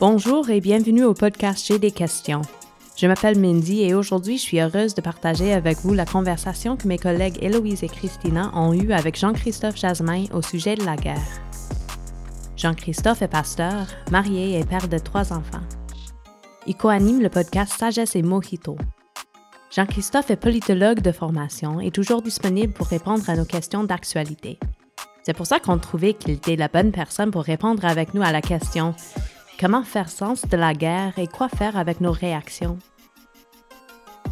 Bonjour et bienvenue au podcast J'ai des questions. Je m'appelle Mindy et aujourd'hui je suis heureuse de partager avec vous la conversation que mes collègues Héloïse et Christina ont eue avec Jean-Christophe Jasmin au sujet de la guerre. Jean-Christophe est pasteur, marié et père de trois enfants. Il coanime le podcast Sagesse et Mojito. Jean-Christophe est politologue de formation et toujours disponible pour répondre à nos questions d'actualité. C'est pour ça qu'on trouvait qu'il était la bonne personne pour répondre avec nous à la question Comment faire sens de la guerre et quoi faire avec nos réactions?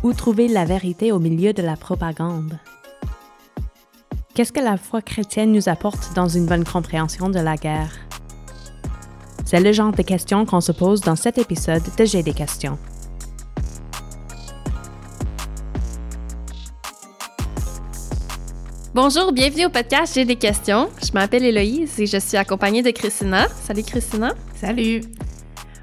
Où trouver la vérité au milieu de la propagande? Qu'est-ce que la foi chrétienne nous apporte dans une bonne compréhension de la guerre? C'est le genre de questions qu'on se pose dans cet épisode de J'ai des questions. Bonjour, bienvenue au podcast J'ai des questions. Je m'appelle Héloïse et je suis accompagnée de Christina. Salut Christina. Salut.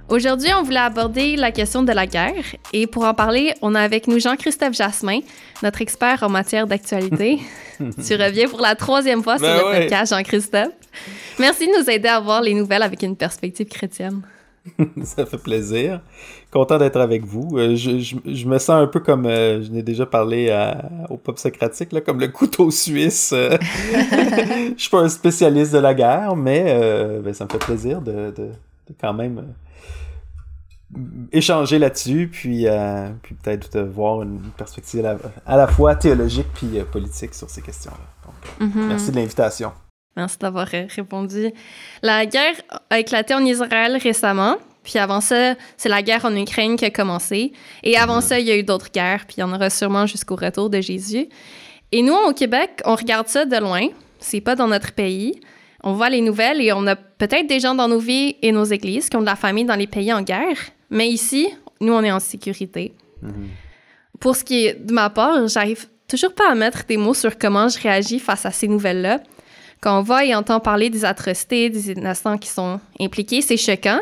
Aujourd'hui, on voulait aborder la question de la guerre et pour en parler, on a avec nous Jean-Christophe Jasmin, notre expert en matière d'actualité. tu reviens pour la troisième fois sur Ben le ouais. podcast, Jean-Christophe. Merci de nous aider à voir les nouvelles avec une perspective chrétienne. Ça fait plaisir. Content d'être avec vous. Euh, je, je- je me sens un peu comme, euh, je n'ai déjà parlé à- au pop socratique, là, comme le couteau suisse. euh. je suis pas un spécialiste de la guerre, mais euh, ben, ça me fait plaisir de, de- de quand même euh, échanger là-dessus, puis, puis peut-être de voir une perspective à la, à la fois théologique puis politique sur ces questions-là. Donc, Mhm. Merci de l'invitation. Merci d'avoir euh, répondu. La guerre a éclaté en Israël récemment. Puis avant ça, c'est la guerre en Ukraine qui a commencé. Et avant ça, il y a eu d'autres guerres. Puis il y en aura sûrement jusqu'au retour de Jésus. Et nous, au Québec, on regarde ça de loin. C'est pas dans notre pays. On voit les nouvelles et on a peut-être des gens dans nos vies et nos églises qui ont de la famille dans les pays en guerre. Mais ici, nous, on est en sécurité. Pour ce qui est de ma part, j'arrive toujours pas à mettre des mots sur comment je réagis face à ces nouvelles-là. Quand on voit et entend parler des atrocités, des innocents qui sont impliqués, c'est choquant.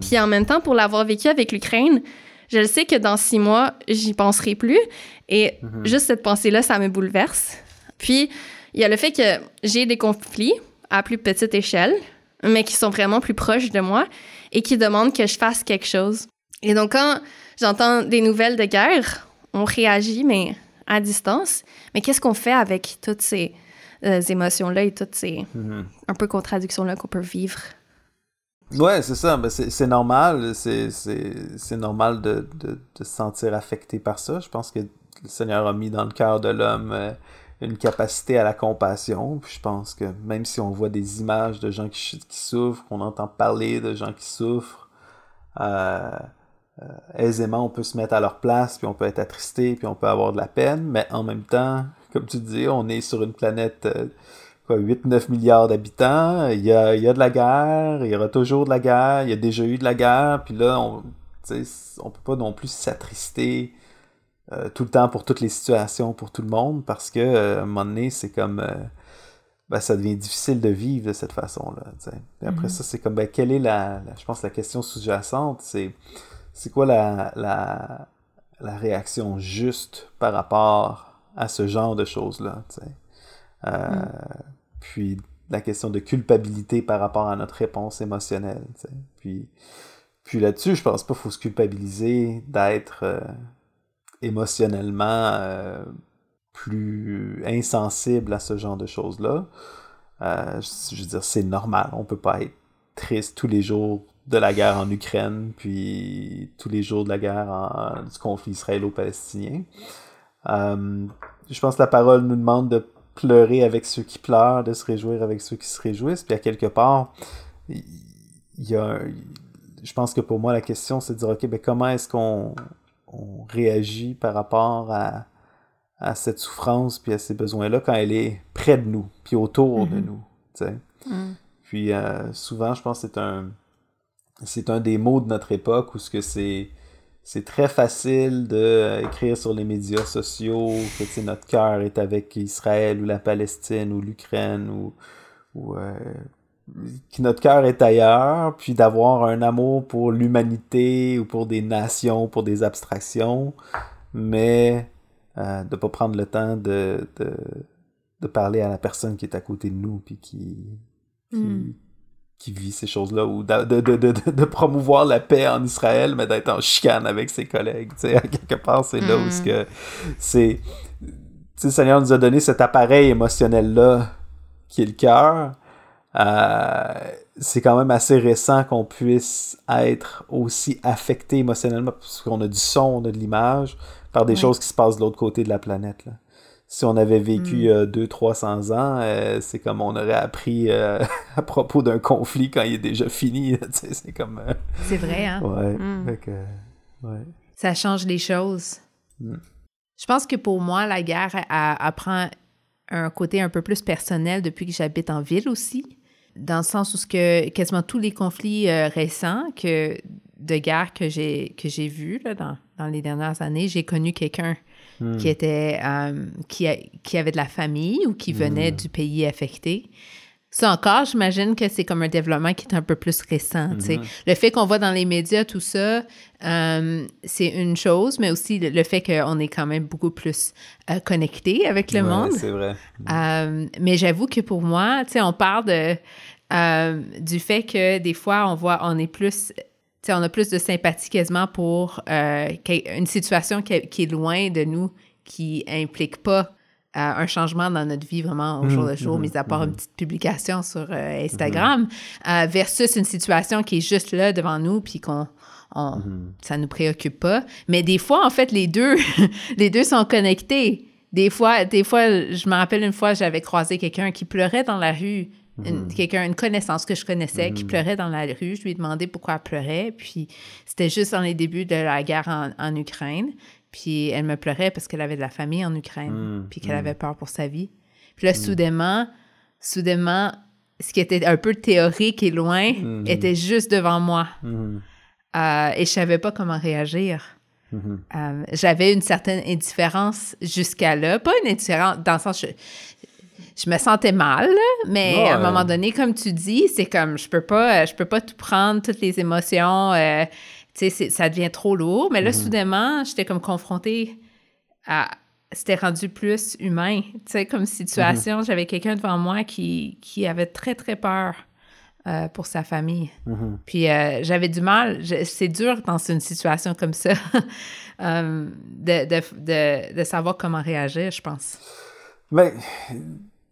Puis en même temps, pour l'avoir vécu avec l'Ukraine, je le sais que dans six mois, j'y penserai plus. Et juste cette pensée-là, ça me bouleverse. Puis, il y a le fait que j'ai des conflits à plus petite échelle, mais qui sont vraiment plus proches de moi et qui demandent que je fasse quelque chose. Et donc, quand j'entends des nouvelles de guerre, on réagit, mais à distance. Mais qu'est-ce qu'on fait avec toutes ces euh, émotions-là et toutes ces un peu contradictions-là qu'on peut vivre? Ouais, c'est ça. Ben, c'est normal. C'est c'est- c'est normal de, de, de se sentir affecté par ça. Je pense que le Seigneur a mis dans le cœur de l'homme euh, une capacité à la compassion. Puis je pense que même si on voit des images de gens qui souffrent, qu'on entend parler de gens qui souffrent, euh, euh, aisément on peut se mettre à leur place, puis on peut être attristé, puis on peut avoir de la peine. Mais en même temps, comme tu dis, on est sur une planète... euh, quoi, 8-9 milliards d'habitants, il y a, il y a de la guerre, il y aura toujours de la guerre, il y a déjà eu de la guerre, puis là, on on peut pas non plus s'attrister euh, tout le temps pour toutes les situations, pour tout le monde, parce que euh, à un moment donné, c'est comme... euh, ben, ça devient difficile de vivre de cette façon-là. après ça, c'est comme, ben, quelle est la, la- je pense, la question sous-jacente, c'est, c'est quoi la, la, la réaction juste par rapport à ce genre de choses-là. Euh, Puis la question de culpabilité par rapport à notre réponse émotionnelle. Puis, puis là-dessus, je pense pas qu'il faut se culpabiliser d'être euh, émotionnellement euh, plus insensible à ce genre de choses-là. Je je veux dire, c'est normal. On peut pas être triste tous les jours de la guerre en Ukraine, puis tous les jours de la guerre en- du conflit israélo-palestinien. Euh, je pense que la parole nous demande de pleurer avec ceux qui pleurent, de se réjouir avec ceux qui se réjouissent. Puis à quelque part, il y a je pense que pour moi, la question, c'est de dire, OK, ben comment est-ce qu'on on réagit par rapport à, à cette souffrance puis à ces besoins-là quand elle est près de nous, puis autour de nous, tu sais? Puis euh, souvent, je pense que c'est un c'est un des mots de notre époque où ce que c'est c'est très facile de euh, écrire sur les médias sociaux que notre cœur est avec Israël ou la Palestine ou l'Ukraine ou, euh, que notre cœur est ailleurs, puis d'avoir un amour pour l'humanité ou pour des nations, pour des abstractions, mais euh, de pas prendre le temps de, de, de parler à la personne qui est à côté de nous, puis qui, qui, Mm. Qui vit ces choses-là, ou de, de, de, de, promouvoir la paix en Israël, mais d'être en chicane avec ses collègues. à quelque part, c'est là où mm. que c'est. le Seigneur nous a donné cet appareil émotionnel-là qui est le cœur. Euh, c'est quand même assez récent qu'on puisse être aussi affecté émotionnellement parce qu'on a du son, on a de l'image par des choses qui se passent de l'autre côté de la planète. Là si on avait vécu 200-300 mm. euh, ans, euh, c'est comme on aurait appris euh, à propos d'un conflit quand il est déjà fini. c'est comme. c'est vrai, hein? Ouais. Mm. ouais. Ça change les choses. Mm. Je pense que pour moi, la guerre apprend un côté un peu plus personnel depuis que j'habite en ville aussi. Dans le sens où ce que quasiment tous les conflits récents que, de guerre que j'ai que j'ai vus dans, dans les dernières années, j'ai connu quelqu'un Hmm. qui, était, euh, qui, qui, avait de la famille ou qui venait hmm. du pays affecté. Ça encore, j'imagine que c'est comme un développement qui est un peu plus récent. Hmm. Le fait qu'on voit dans les médias tout ça, euh, c'est une chose, mais aussi le, fait qu'on est quand même beaucoup plus euh, connecté avec le monde. C'est vrai. mais j'avoue que pour moi, on parle de, du fait que des fois, on voit, on est plus on a plus de sympathie quasiment pour euh, une situation qui, est loin de nous, qui implique pas euh, un changement dans notre vie vraiment au jour le mmh, jour, mmh, mis à part une mmh. petite publication sur euh, Instagram, versus une situation qui est juste là devant nous, puis qu'on on, ça nous préoccupe pas. Mais des fois, en fait, les deux, les deux sont connectés. Des fois, des fois, je me rappelle une fois, j'avais croisé quelqu'un qui pleurait dans la rue, une, mhm. quelqu'un, une connaissance que je connaissais qui mhm. pleurait dans la rue. Je lui ai demandé pourquoi elle pleurait. Puis c'était juste dans les débuts de la guerre en, Ukraine. Puis elle me pleurait parce qu'elle avait de la famille en Ukraine. Mhm. Puis qu'elle avait peur pour sa vie. Puis là, soudainement, soudainement, ce qui était un peu théorique et loin était juste devant moi. Euh, et je savais pas comment réagir. Euh, j'avais une certaine indifférence jusqu'à là. Pas une indifférence dans le sens, je, je me sentais mal, mais à un moment donné, comme tu dis, c'est comme je peux pas, je peux pas tout prendre, toutes les émotions, euh, tu sais, ça devient trop lourd. Mais là, mm-hmm. soudainement, j'étais comme confrontée à. C'était rendu plus humain, tu sais, comme situation. Mm-hmm. J'avais quelqu'un devant moi qui, qui avait très, très peur. Euh, pour sa famille. Mm-hmm. Puis euh, j'avais du mal, c'est dur dans une situation comme ça de, de, de, de, savoir comment réagir, je pense. Mais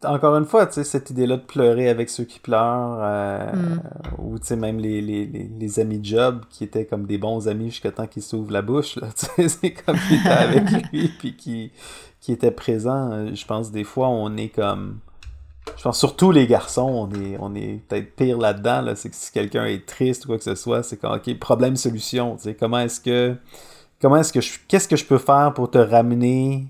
encore une fois, cette idée-là de pleurer avec ceux qui pleurent, euh, mm. ou même les, les, les, amis de Job qui étaient comme des bons amis jusqu'à temps qu'ils s'ouvrent la bouche, là, tu sais, c'est comme qu'ils étaient avec lui, puis qui, qui était présent. Je pense des fois, on est comme. Je pense surtout les garçons, on est, on est peut-être pire là-dedans, là, c'est que si quelqu'un est triste ou quoi que ce soit, c'est comme, ok, problème-solution, comment est-ce que. Comment est-ce que je. Qu'est-ce que je peux faire pour te ramener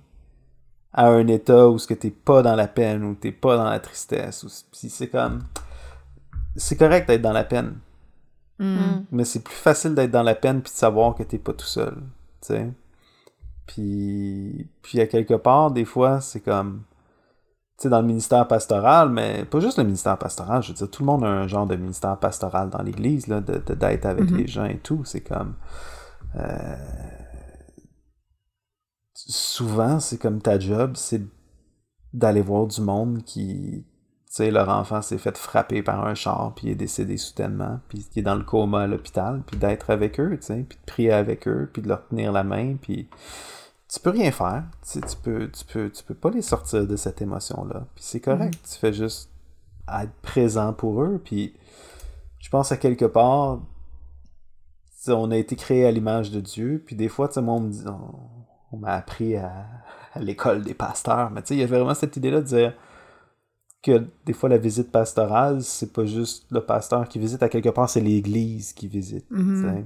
à un état où ce que t'es pas dans la peine ou t'es pas dans la tristesse ou si c'est comme c'est correct d'être dans la peine mm. Mm. mais c'est plus facile d'être dans la peine puis de savoir que t'es pas tout seul tu sais puis puis à quelque part des fois c'est comme tu sais dans le ministère pastoral mais pas juste le ministère pastoral je veux dire tout le monde a un genre de ministère pastoral dans l'église là de d'être avec mm-hmm. les gens et tout c'est comme euh, souvent, c'est comme ta job, c'est d'aller voir du monde qui, tu sais, leur enfant s'est fait frapper par un char, puis est décédé soudainement, puis qui est dans le coma à l'hôpital, puis d'être avec eux, tu sais, puis de prier avec eux, puis de leur tenir la main, puis tu peux rien faire, tu, tu peux, tu peux, tu peux pas les sortir de cette émotion-là, puis c'est correct, mm-hmm. tu fais juste être présent pour eux, puis je pense à quelque part, on a été créé à l'image de Dieu, puis des fois, tu sais, moi, on me dit, on m'a appris à, l'école des pasteurs. Mais tu sais, il y a vraiment cette idée-là de dire que des fois la visite pastorale, c'est pas juste le pasteur qui visite, à quelque part, c'est l'église qui visite. Mm-hmm.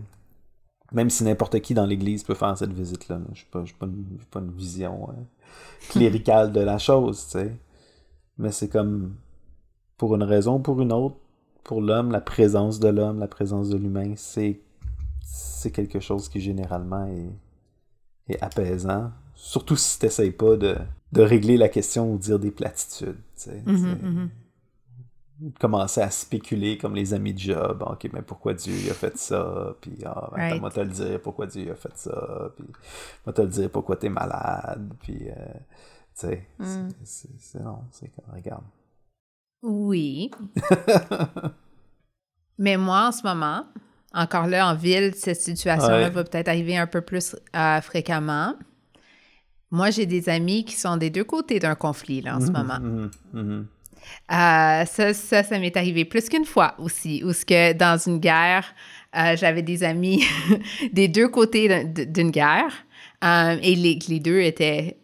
Même si n'importe qui dans l'église peut faire cette visite-là. Je n'ai pas, pas, une vision euh, cléricale de la chose, tu sais. Mais c'est comme, pour une raison ou pour une autre, pour l'homme, la présence de l'homme, la présence de l'humain, c'est quelque chose qui généralement est et apaisant. Surtout si tu n'essayes pas de, de, régler la question ou dire des platitudes. Mm-hmm. Commencer à spéculer comme les amis de Job. Ok, mais pourquoi Dieu a fait ça? Puis, ah, ben, moi te le dire pourquoi Dieu a fait ça. Puis, moi te le dire pourquoi tu es malade. Puis, euh, tu sais, mm. c'est non, c'est comme, regarde. Oui. Mais moi, en ce moment, encore là, en ville, cette situation-là va peut-être arriver un peu plus euh, fréquemment. Moi, j'ai des amis qui sont des deux côtés d'un conflit, là, en ce Mhm, moment. mhm, mhm. Euh, ça, ça, ça m'est arrivé plus qu'une fois aussi, où ce que dans une guerre, euh, j'avais des amis des deux côtés d'un- d'une guerre, euh, et les, les deux étaient,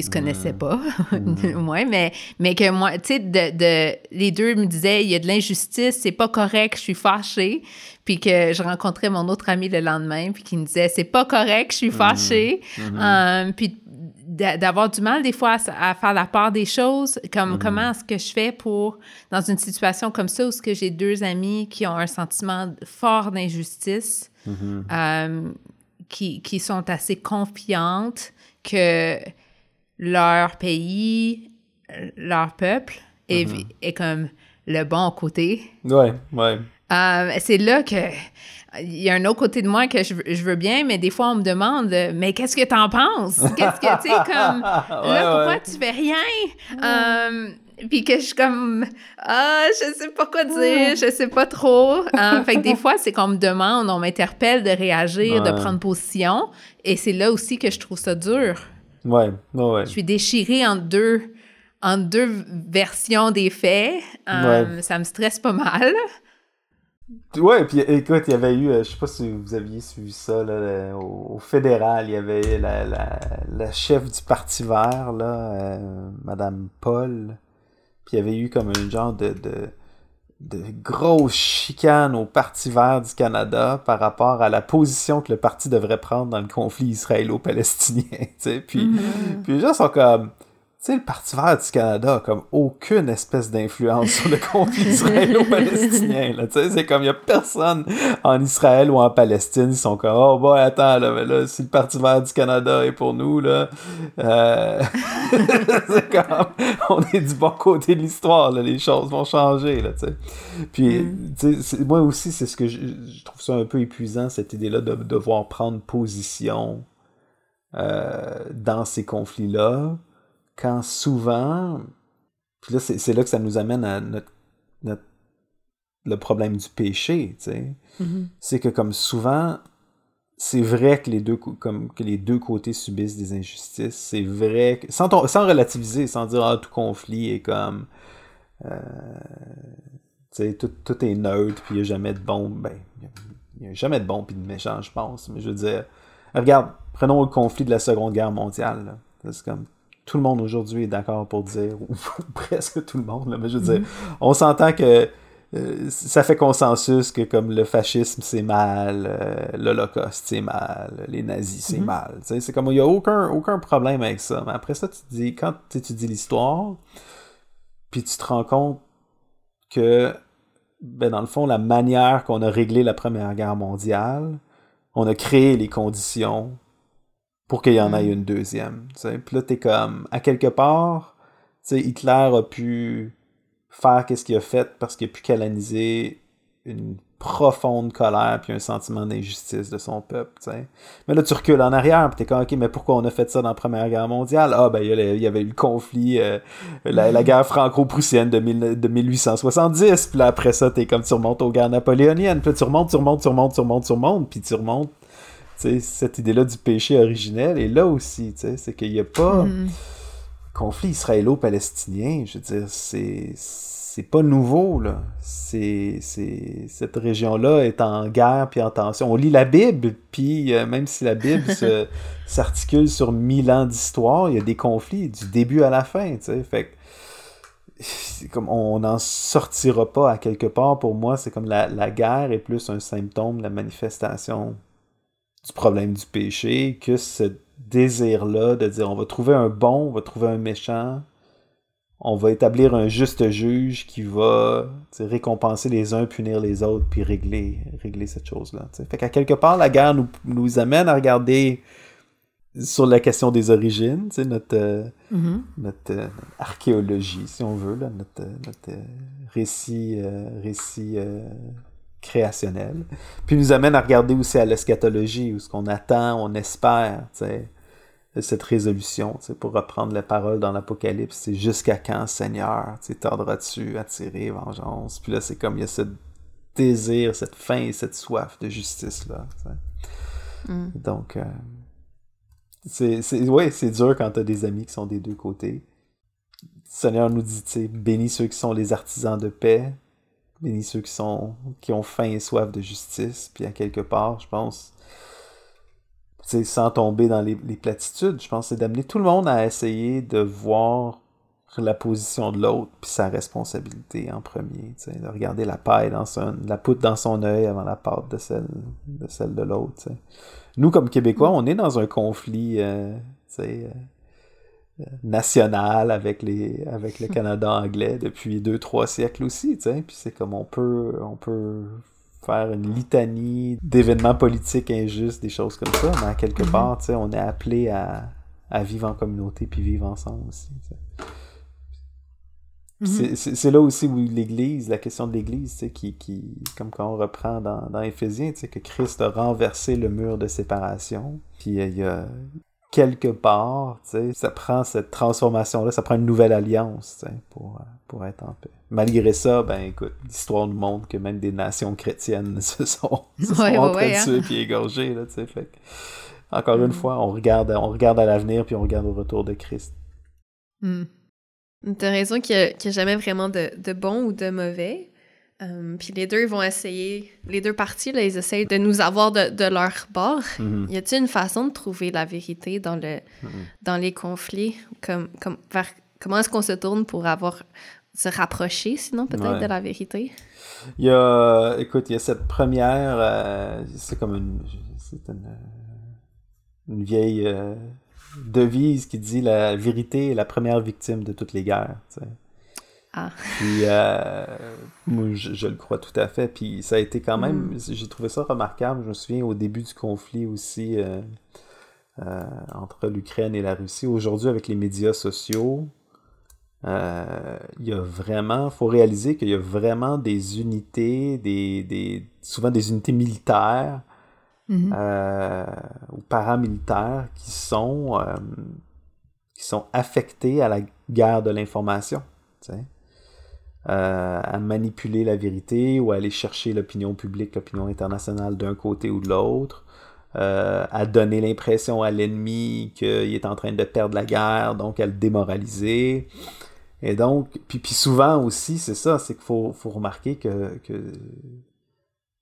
ils se connaissaient pas, au moins, mais, mais que moi, tu sais, de, de- les deux me disaient, il y a de l'injustice, c'est pas correct, je suis fâchée, puis que je rencontrais mon autre ami le lendemain, puis qui me disait, c'est pas correct, je suis fâchée, Euh, puis d'a- d'avoir du mal des fois à, à faire la part des choses, comme comment est-ce que je fais pour, dans une situation comme ça, où ce que j'ai deux amis qui ont un sentiment fort d'injustice, euh, qui, qui sont assez confiantes que leur pays, leur peuple est, est comme le bon côté. Ouais, ouais. Euh, c'est là que il y a un autre côté de moi que je, veux- je veux bien, mais des fois on me demande mais qu'est-ce que t'en penses? Qu'est-ce que tu sais comme là pourquoi ouais. tu fais rien? Euh, Puis que je suis comme ah je sais pas quoi dire, je sais pas trop. Euh, fait que des fois c'est qu'on me demande, on m'interpelle de réagir, de prendre position, et c'est là aussi que je trouve ça dur. Ouais, ouais, ouais. Je suis déchirée en deux en deux versions des faits. Euh, Ça me stresse pas mal. Ouais, puis écoute, il y avait eu, euh, je sais pas si vous aviez suivi ça, là, le- au, au fédéral, il y avait la, la, la chef du Parti vert, là, euh, Madame Paul, puis il y avait eu comme un genre de, de, de grosse chicane au Parti vert du Canada par rapport à la position que le parti devrait prendre dans le conflit israélo-palestinien, tu sais, puis, puis les gens sont comme... Tu sais, le Parti vert du Canada a comme aucune espèce d'influence sur le conflit israélo-palestinien. là. Tu sais, c'est comme il y a personne en Israël ou en Palestine. Ils sont comme oh boy attends là, mais là si le Parti vert du Canada est pour nous là, euh, c'est comme on est du bon côté de l'histoire là. Les choses vont changer là. Tu sais. Puis tu sais, moi aussi c'est ce que je, je trouve ça un peu épuisant cette idée là de devoir prendre position euh, dans ces conflits là quand souvent, puis là, c'est là que ça nous amène à notre, notre- le problème du péché, tu sais. C'est que comme souvent, c'est vrai que les deux co- comme que les deux côtés subissent des injustices. C'est vrai que sans, ton- sans relativiser, sans dire ah tout conflit est comme euh, tu sais, tout, tout est neutre, puis il n'y a jamais de bon. Ben, il n'y a jamais de bon puis de méchant, je pense. Mais je veux dire, regarde, prenons le conflit de la Seconde Guerre mondiale. là. C'est comme tout le monde aujourd'hui est d'accord pour dire, ou presque tout le monde, là, mais je veux dire, on s'entend que euh, ça fait consensus que comme le fascisme c'est mal, euh, l'Holocauste c'est mal, les nazis c'est mal. Tu sais, C'est comme il n'y a aucun, aucun problème avec ça. Mais après ça, tu te dis, quand tu étudies l'histoire, puis tu te rends compte que, ben, dans le fond, la manière qu'on a réglé la Première Guerre mondiale, on a créé les conditions pour qu'il y en ait une deuxième. Puis là, t'es comme, à quelque part, Hitler a pu faire qu'est-ce qu'il a fait parce qu'il a pu canaliser une profonde colère puis un sentiment d'injustice de son peuple, tu sais. Mais là, tu recules en arrière, puis t'es comme, OK, mais pourquoi on a fait ça dans la Première Guerre mondiale? Ah, ben, il y, avait eu le conflit, euh, la, la guerre franco-prussienne de, mille- de 1870, puis là, après ça, t'es comme, tu remontes aux guerres napoléoniennes, puis là, tu remontes, tu remontes, tu remontes, tu remontes, tu remontes, puis tu remontes, cette idée-là du péché originel, et là aussi, c'est qu'il n'y a pas conflit israélo-palestinien, je veux dire, c'est c'est pas nouveau là. C'est cette région-là est en guerre puis en tension. On lit la Bible puis euh, même si la Bible s'articule sur mille ans d'histoire, il y a des conflits du début à la fin, tu sais. Fait que comme on n'en sortira pas à quelque part pour moi, c'est comme la, la guerre est plus un symptôme de la manifestation du problème du péché que ce désir-là de dire on va trouver un bon, on va trouver un méchant, on va établir un juste juge qui va récompenser les uns, punir les autres, puis régler, régler cette chose-là. Fait qu'à quelque part, la guerre nous, nous amène à regarder sur la question des origines, notre, euh, Mhm. notre euh, archéologie, si on veut, là, notre, euh, notre euh, récit, récit euh, créationnel. Puis nous amène à regarder aussi à l'eschatologie, où ce qu'on attend, on espère, tu sais, cette résolution, tu sais, pour reprendre les paroles dans l'Apocalypse, c'est jusqu'à quand, Seigneur, tu sais, tordras-tu, attirer, vengeance? Puis là, c'est comme, il y a ce désir, cette faim et cette soif de justice-là. Mm. Donc, euh, c'est, c'est, ouais, c'est dur quand t'as des amis qui sont des deux côtés. Le Seigneur nous dit, tu sais, bénis ceux qui sont les artisans de paix, bénis ceux qui sont qui ont faim et soif de justice. Puis à quelque part, je pense, sans tomber dans les, les platitudes, je pense, c'est d'amener tout le monde à essayer de voir la position de l'autre puis sa responsabilité en premier, de regarder la paille dans son, la poutre dans son œil avant la pâte de celle de celle de l'autre. Nous comme Québécois, on est dans un conflit, euh, tu sais, euh, euh, national avec les avec le Canada anglais depuis deux trois siècles aussi, tu sais. Puis c'est comme on peut on peut faire une litanie d'événements politiques injustes, des choses comme ça, mais à quelque part, tu sais, on est appelé à, à vivre en communauté puis vivre ensemble aussi. tu sais. Mhm. C'est- C'est c'est là aussi où l'Église, la question de l'Église, tu sais, qui, qui, comme quand on reprend dans, dans Éphésiens, tu sais, que Christ a renversé le mur de séparation. Puis il y a quelque part, tu sais, ça prend cette transformation-là, ça prend une nouvelle alliance, tu sais, pour, euh, pour être en paix. Malgré ça, ben écoute, l'histoire nous montre que même des nations chrétiennes se sont, se sont Ouais, en train ouais, de hein. tuer puis égorger, là, tu sais, fait que, encore une Mm. fois, on regarde, on regarde à l'avenir puis on regarde au retour de Christ. Mm. T'as raison qu'il n'y a, a jamais vraiment de, de bon ou de mauvais. Euh, puis les deux vont essayer, les deux parties, là, ils essayent de nous avoir de, de leur bord. Mhm. Y a-t-il une façon de trouver la vérité dans, le, Mhm. dans les conflits? Comme, comme, vers, comment est-ce qu'on se tourne pour avoir se rapprocher, sinon, peut-être, Ouais. de la vérité? Il y a, écoute, il y a cette première, euh, c'est comme une, c'est une, euh, une vieille euh, devise qui dit la vérité est la première victime de toutes les guerres. tu sais. Ah. Puis, euh, moi, je, je le crois tout à fait. Puis, ça a été quand même, j'ai trouvé ça remarquable. Je me souviens au début du conflit aussi euh, euh, entre l'Ukraine et la Russie. Aujourd'hui, avec les médias sociaux, il y a vraiment, faut réaliser qu'il y a vraiment des unités, des, des, souvent des unités militaires Mhm. ou paramilitaires qui sont, qui sont affectées à la guerre de l'information, tu sais. Euh, à manipuler la vérité ou à aller chercher l'opinion publique, l'opinion internationale d'un côté ou de l'autre, euh, à donner l'impression à l'ennemi qu'il est en train de perdre la guerre, donc à le démoraliser. Et donc, puis, puis souvent aussi, c'est ça, c'est qu'il faut, faut remarquer que, que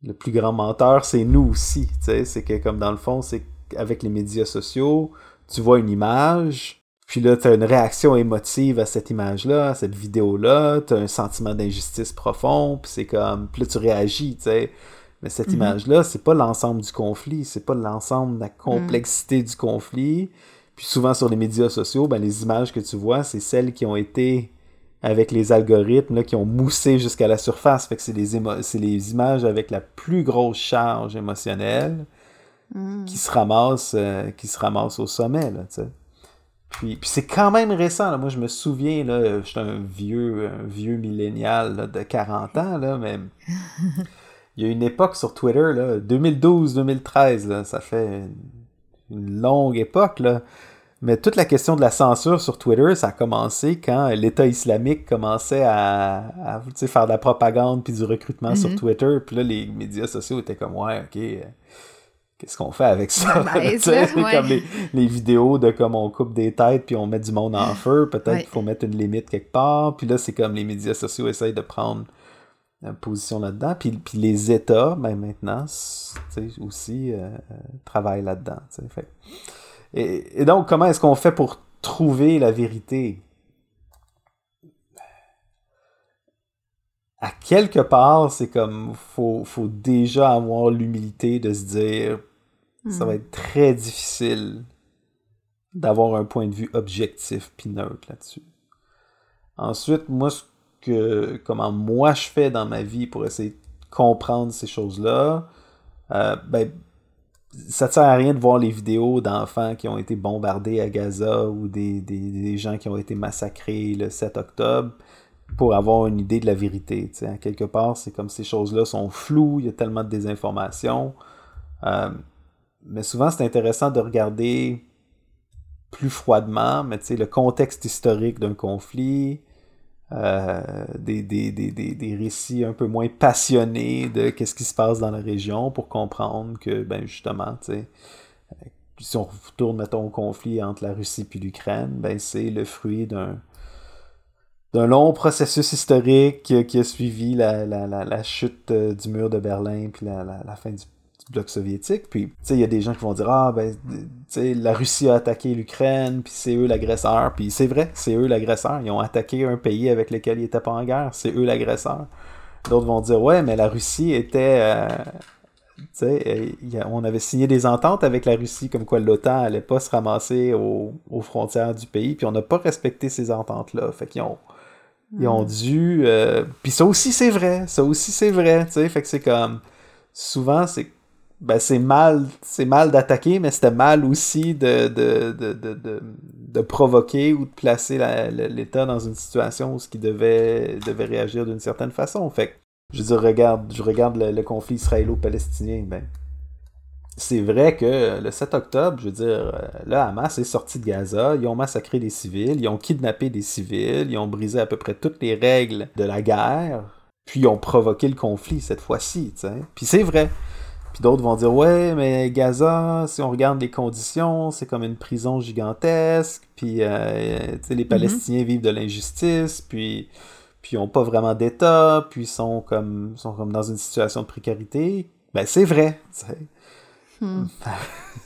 le plus grand menteur, c'est nous aussi. C'est que, comme dans le fond, c'est qu'avec les médias sociaux, tu vois une image, puis là, tu as une réaction émotive à cette image-là, à cette vidéo-là, tu as un sentiment d'injustice profond, puis c'est comme, puis là, tu réagis, tu sais. Mais cette Mhm. image-là, c'est pas l'ensemble du conflit, c'est pas l'ensemble de la complexité du conflit. Puis souvent sur les médias sociaux, ben, les images que tu vois, c'est celles qui ont été avec les algorithmes là, qui ont moussé jusqu'à la surface. Fait que c'est les, les images avec la plus grosse charge émotionnelle Mm. qui se ramassent, euh, qui se ramassent au sommet. Là, tu sais. Puis, puis c'est quand même récent. Là. Moi, je me souviens, là, j'étais un vieux, un vieux millénial là, de 40 ans, là, mais il y a une époque sur Twitter, là, 2012-2013, là, ça fait une, longue époque, là. Mais toute la question de la censure sur Twitter, ça a commencé quand l'État islamique commençait à, faire de la propagande puis du recrutement sur Mhm. Twitter. Puis là, les médias sociaux étaient comme, ouais, ok, euh, qu'est-ce qu'on fait avec ça? Malaise, là, c'est ouais. comme les, les vidéos de comme on coupe des têtes puis on met du monde en feu. Peut-être Ouais. qu'il faut mettre une limite quelque part. Puis là, c'est comme les médias sociaux essayent de prendre une position là-dedans. Puis, puis les États, ben maintenant, s- tu sais, aussi euh, euh, travaillent là-dedans. et donc, comment est-ce qu'on fait pour trouver la vérité? À quelque part, c'est comme, faut, faut déjà avoir l'humilité de se dire, ça va être très difficile d'avoir un point de vue objectif puis neutre là-dessus. Ensuite, moi, ce que, comment moi je fais dans ma vie pour essayer de comprendre ces choses-là, euh, ben, ça ne sert à rien de voir les vidéos d'enfants qui ont été bombardés à Gaza ou des, des, des gens qui ont été massacrés le 7 octobre pour avoir une idée de la vérité. tu sais. À quelque part, c'est comme ces choses-là sont floues, il y a tellement de désinformation. Euh, mais souvent, c'est intéressant de regarder plus froidement, mais le contexte historique d'un conflit, euh, des, récits un peu moins passionnés de qu'est-ce qui se passe dans la région pour comprendre que, ben justement, sais, si on retourne, mettons, au conflit entre la Russie et l'Ukraine, ben c'est le fruit d'un d'un long processus historique qui a suivi la, la, la, chute euh, du mur de Berlin puis la, fin du, bloc soviétique. Puis, tu sais, il y a des gens qui vont dire Ah, ben, tu sais, la Russie a attaqué l'Ukraine, puis c'est eux l'agresseur. Puis c'est vrai, c'est eux l'agresseur. Ils ont attaqué un pays avec lequel ils n'étaient pas en guerre. C'est eux l'agresseur. D'autres vont dire Ouais, mais la Russie était. Euh, sais, on avait signé des ententes avec la Russie comme quoi l'OTAN allait pas se ramasser aux, frontières du pays, puis on n'a pas respecté ces ententes-là. Fait qu'ils ont, ils ont hmm. dû. Euh, puis ça aussi, c'est vrai. Ça aussi, c'est vrai. Tu sais, fait que c'est comme. Souvent, c'est. Ben, c'est mal, c'est mal d'attaquer, mais c'était mal aussi de, de, de, de, de provoquer ou de placer l'État dans une situation où ce qui devait, devait réagir d'une certaine façon. Fait que je veux dire, regarde, je regarde le, conflit israélo-palestinien, ben, c'est vrai que le 7 octobre, je veux dire, euh, le Hamas est sorti de Gaza, ils ont massacré des civils, ils ont kidnappé des civils, ils ont brisé à peu près toutes les règles de la guerre, puis ils ont provoqué le conflit cette fois-ci, tu sais. Puis c'est vrai. Puis d'autres vont dire, ouais, mais Gaza, si on regarde les conditions, c'est comme une prison gigantesque, puis euh, les mm-hmm. Palestiniens vivent de l'injustice, puis puis ils n'ont pas vraiment d'État, puis sont comme, sont comme dans une situation de précarité, ben c'est vrai. Hmm.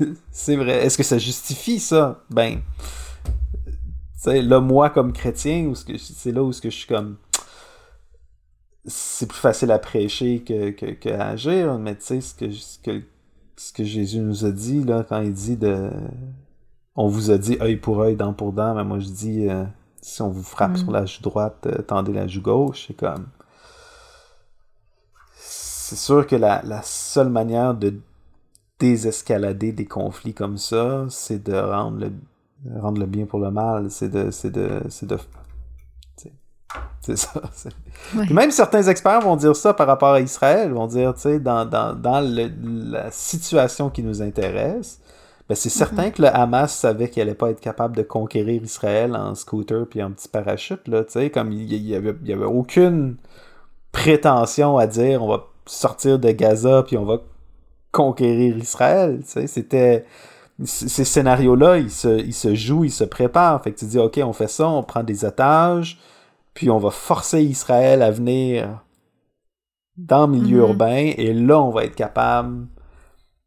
c'est vrai. Est-ce que ça justifie ça? Ben, là, moi, comme chrétien, c'est là où que je suis comme. C'est plus facile à prêcher que, que, agir, mais tu sais, ce que, ce, que, ce que Jésus nous a dit, là, quand il dit de. On vous a dit œil pour œil, dent pour dent, mais moi je dis. Euh, si on vous frappe sur mm. la joue droite, euh, tendez la joue gauche. C'est comme. C'est sûr que la, seule manière de désescalader des conflits comme ça, c'est de rendre le, rendre le bien pour le mal. C'est de. C'est de. C'est de. C'est ça. Même certains experts vont dire ça par rapport à Israël, vont dire, tu sais, dans, dans, dans la situation qui nous intéresse, ben, c'est certain mhm. que le Hamas savait qu'il allait pas être capable de conquérir Israël en scooter puis en petit parachute, là, tu sais, comme il y, avait, y avait aucune prétention à dire on va sortir de Gaza puis on va conquérir Israël, c'était ces scénarios-là, ils se, ils se jouent, ils se préparent. Fait que tu dis, OK, on fait ça, on prend des otages, puis on va forcer Israël à venir dans le milieu mhm. urbain, et là, on va être capable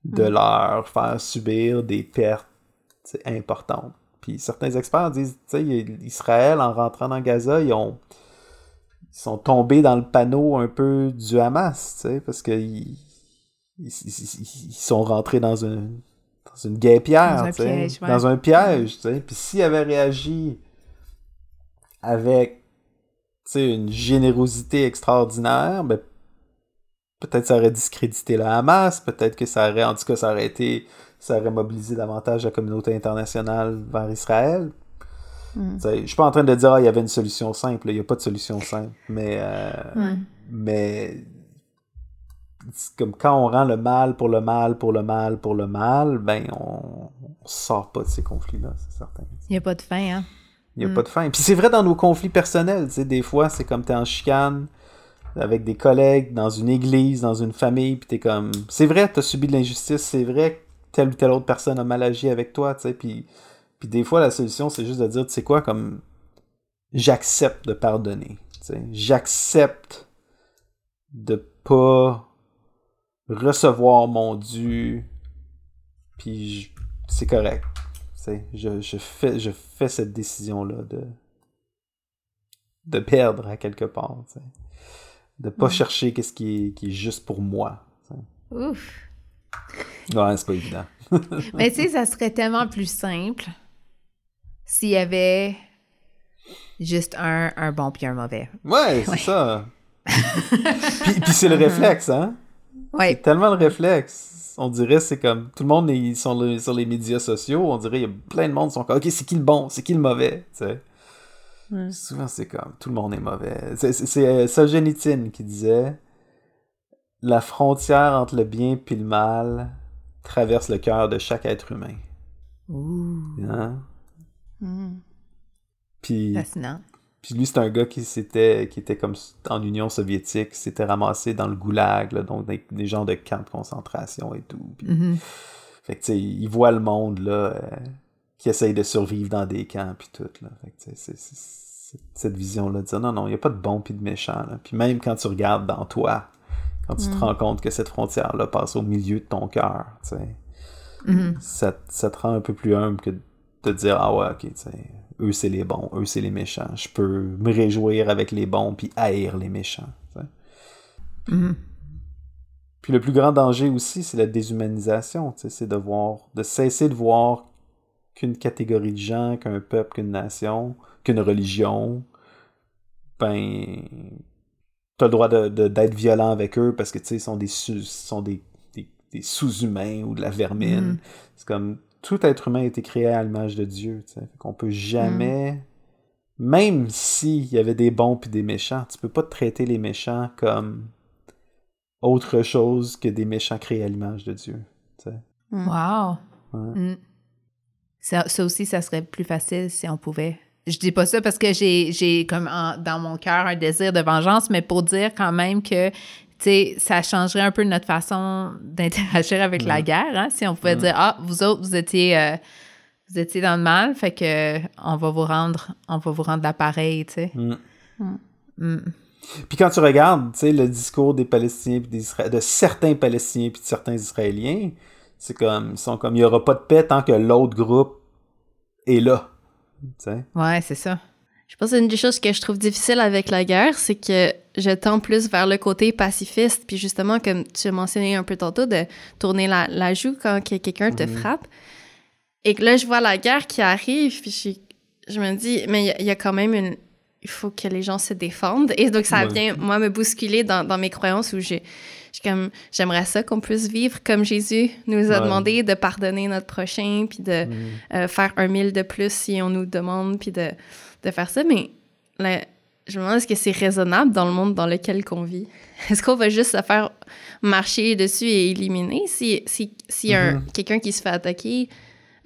de mm. leur faire subir des pertes importantes. Puis certains experts disent, tu sais, Israël, en rentrant dans Gaza, ils ont ils sont tombés dans le panneau un peu du Hamas, tu sais, parce qu'ils ils, sont rentrés dans une, dans une guêpière, dans un piège, dans un piège. Puis s'ils avaient réagi avec, une générosité extraordinaire, ben peut-être ça aurait discrédité le Hamas, peut-être que ça aurait, en tout cas, ça aurait été, ça aurait mobilisé davantage la communauté internationale vers Israël. Hmm. Je suis pas en train de dire qu'il ah, y avait une solution simple, il n'y a pas de solution simple, mais, euh, mais comme quand on rend le mal pour le mal, pour le mal, pour le mal, ben on, on sort pas de ces conflits-là, c'est certain. Il n'y a pas de fin, hein? Il n'y a pas de fin. Puis c'est vrai dans nos conflits personnels, tu sais, des fois c'est comme tu es en chicane, avec des collègues, dans une église, dans une famille, puis t'es comme... C'est vrai, t'as subi de l'injustice, c'est vrai que telle ou telle autre personne a mal agi avec toi, tu sais, puis... Puis des fois, la solution, c'est juste de dire, tu sais quoi, comme... J'accepte de pardonner, tu sais. J'accepte de pas recevoir mon dû, puis c'est correct. Je, je, fais, je fais cette décision-là de, de perdre à quelque part. sais de pas chercher qu'est-ce qui est, qui est juste pour moi. Ouf. Ouais, c'est pas évident. Mais tu sais, ça serait tellement plus simple s'il y avait juste un, un bon puis un mauvais. Ouais, c'est ça. puis, puis c'est le réflexe, hein? Ouais. C'est tellement le réflexe. On dirait c'est comme tout le monde ils sont sur les médias sociaux, on dirait il y a plein de monde qui sont comme OK, c'est qui le bon, c'est qui le mauvais, tu sais. Souvent, c'est comme tout le monde est mauvais. C'est euh, Solzhenitsyn qui disait La frontière entre le bien et le mal traverse le cœur de chaque être humain. Ouh. Hein? Mm. Puis, Fascinant. Puis lui, c'est un gars qui, s'était, qui était comme en Union soviétique, s'était ramassé dans le goulag, là, donc des, des, genres de camps de concentration et tout. Puis, Mhm. Fait que, tu sais, il voit le monde, là, euh, qui essaye de survivre dans des camps, puis tout, là. Fait que, c'est, c'est- c'est- cette vision-là de dire non, non, il n'y a pas de bon puis de méchant, là. Puis même quand tu regardes dans toi, quand tu te Mm. rends compte que cette frontière-là passe au milieu de ton cœur, tu sais, Mhm. ça, te- ça te rend un peu plus humble que de dire ah ouais, ok, tu sais, eux c'est les bons, eux c'est les méchants. Je peux me réjouir avec les bons puis haïr les méchants. Mhm. Puis le plus grand danger aussi, c'est la déshumanisation. C'est de voir, de cesser de voir qu'une catégorie de gens, qu'un peuple, qu'une nation, qu'une religion, ben, t'as le droit de, de- d'être violent avec eux parce que tu sais, ils sont des, sont des, des, des sous-humains ou de la vermine. Mhm. C'est comme tout être humain a été créé à l'image de Dieu. Qu'on peut jamais, même s'il y avait des bons puis des méchants, tu peux pas traiter les méchants comme autre chose que des méchants créés à l'image de Dieu. sais. Wow. Ouais. Mm. Ça, ça aussi, ça serait plus facile si on pouvait. Je dis pas ça parce que j'ai, j'ai comme en- dans mon cœur un désir de vengeance, mais pour dire quand même que, tu sais, ça changerait un peu notre façon d'interagir avec la guerre, hein, si on pouvait Mm. dire, ah, vous autres, vous étiez, euh, vous étiez dans le mal, fait que on va vous rendre, on va vous rendre l'appareil, tu sais. Mm. Mm. Puis quand tu regardes, tu sais, le discours des Palestiniens puis des Isra- de certains Palestiniens puis de certains Israéliens, c'est comme ils sont comme il y aura pas de paix tant que l'autre groupe est là. Tu sais. Ouais, c'est ça. Je pense que une des choses que je trouve difficile avec la guerre, c'est que je tends plus vers le côté pacifiste, puis justement, comme tu as mentionné un peu tantôt, de tourner la, la joue quand que quelqu'un te Mhm. frappe. Et que là, je vois la guerre qui arrive, puis je, je me dis, mais il y a- il y, a quand même une... Il faut que les gens se défendent. Et donc, ça Ouais. vient, moi, me bousculer dans, dans mes croyances où j'ai... comme J'aimerais ça qu'on puisse vivre comme Jésus nous a Ouais. demandé de pardonner notre prochain, puis de Mm. euh, faire un mille de plus si on nous demande, puis de, de faire ça. Mais là, je me demande, est-ce que c'est raisonnable dans le monde dans lequel on vit? Est-ce qu'on va juste se faire marcher dessus et éliminer? Si, si, si Mhm. quelqu'un qui se fait attaquer